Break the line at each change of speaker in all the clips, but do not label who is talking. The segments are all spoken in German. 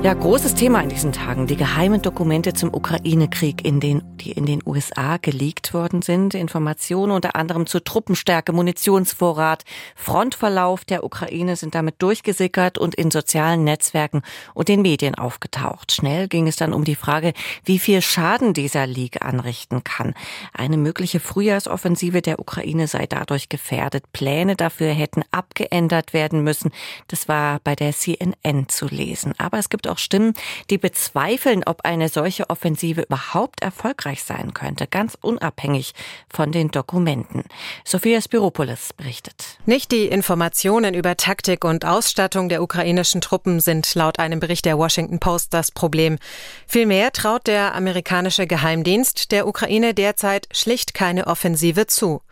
Ja, großes Thema in diesen Tagen. Die geheimen Dokumente zum Ukraine-Krieg, in den, die in den USA geleakt worden sind. Informationen unter anderem zur Truppenstärke, Munitionsvorrat, Frontverlauf der Ukraine sind damit durchgesickert und in sozialen Netzwerken und den Medien aufgetaucht. Schnell ging es dann um die Frage, wie viel Schaden dieser Leak anrichten kann. Eine mögliche Frühjahrsoffensive der Ukraine sei dadurch gefährdet. Pläne dafür hätten abgeändert werden müssen. Das war bei der CNN zu lesen. Aber es gibt auch Stimmen, die bezweifeln, ob eine solche Offensive überhaupt erfolgreich sein könnte, ganz unabhängig von den Dokumenten. Sophia Spiropoulos berichtet.
Nicht die Informationen über Taktik und Ausstattung der ukrainischen Truppen sind laut einem Bericht der Washington Post das Problem. Vielmehr traut der amerikanische Geheimdienst der Ukraine derzeit schlicht keine Offensive zu.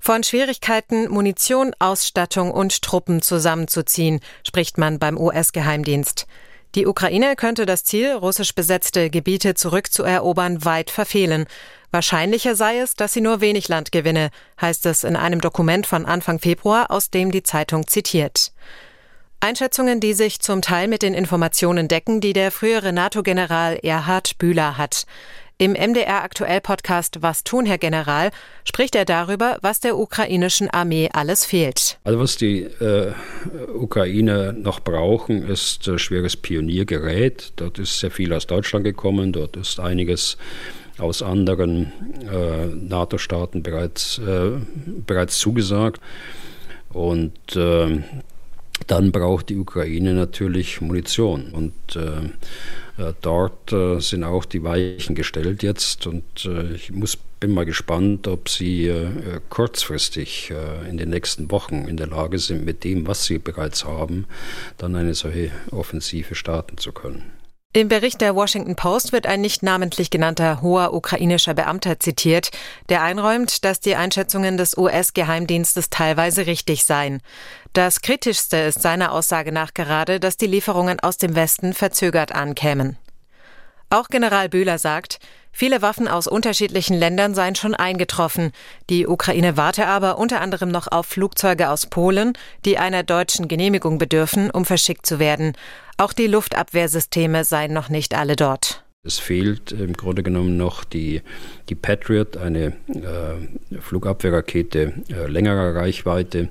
Von Schwierigkeiten, Munition, Ausstattung und Truppen zusammenzuziehen, spricht man beim US-Geheimdienst. Die Ukraine könnte das Ziel, russisch besetzte Gebiete zurückzuerobern, weit verfehlen. Wahrscheinlicher sei es, dass sie nur wenig Land gewinne, heißt es in einem Dokument von Anfang Februar, aus dem die Zeitung zitiert. Einschätzungen, die sich zum Teil mit den Informationen decken, die der frühere NATO-General Erhard Bühler hat. Im MDR Aktuell Podcast Was tun, Herr General, spricht er darüber, was der ukrainischen Armee alles fehlt.
Also was die äh, Ukraine noch brauchen, ist äh, schweres Pioniergerät. Dort ist sehr viel aus Deutschland gekommen, dort ist einiges aus anderen äh, NATO-Staaten bereits, äh, bereits zugesagt. Und äh, dann braucht die Ukraine natürlich Munition. Und äh, äh, dort äh, sind auch die Weichen gestellt jetzt und äh, ich muss, bin mal gespannt, ob sie kurzfristig in den nächsten Wochen in der Lage sind, mit dem, was sie bereits haben, dann eine solche Offensive starten zu können.
Im Bericht der Washington Post wird ein nicht namentlich genannter hoher ukrainischer Beamter zitiert, der einräumt, dass die Einschätzungen des US-Geheimdienstes teilweise richtig seien. Das Kritischste ist seiner Aussage nach gerade, dass die Lieferungen aus dem Westen verzögert ankämen. Auch General Bühler sagt, viele Waffen aus unterschiedlichen Ländern seien schon eingetroffen. Die Ukraine warte aber unter anderem noch auf Flugzeuge aus Polen, die einer deutschen Genehmigung bedürfen, um verschickt zu werden. Auch die Luftabwehrsysteme seien noch nicht alle dort.
Es fehlt im Grunde genommen noch die, die Patriot, eine äh, Flugabwehrrakete äh, längerer Reichweite.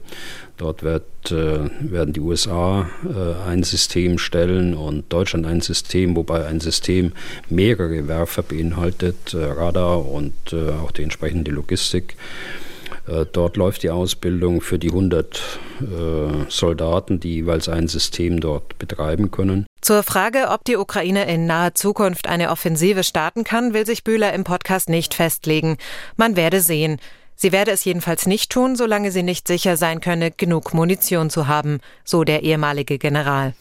Dort wird, äh, werden die USA äh, ein System stellen und Deutschland ein System, wobei ein System mehrere Werfer beinhaltet, äh, Radar und äh, auch die entsprechende Logistik. Äh, dort läuft die Ausbildung für die 100 äh, Soldaten, die jeweils ein System dort betreiben können.
Zur Frage, ob die Ukraine in naher Zukunft eine Offensive starten kann, will sich Bühler im Podcast nicht festlegen. Man werde sehen. Sie werde es jedenfalls nicht tun, solange sie nicht sicher sein könne, genug Munition zu haben, so der ehemalige General.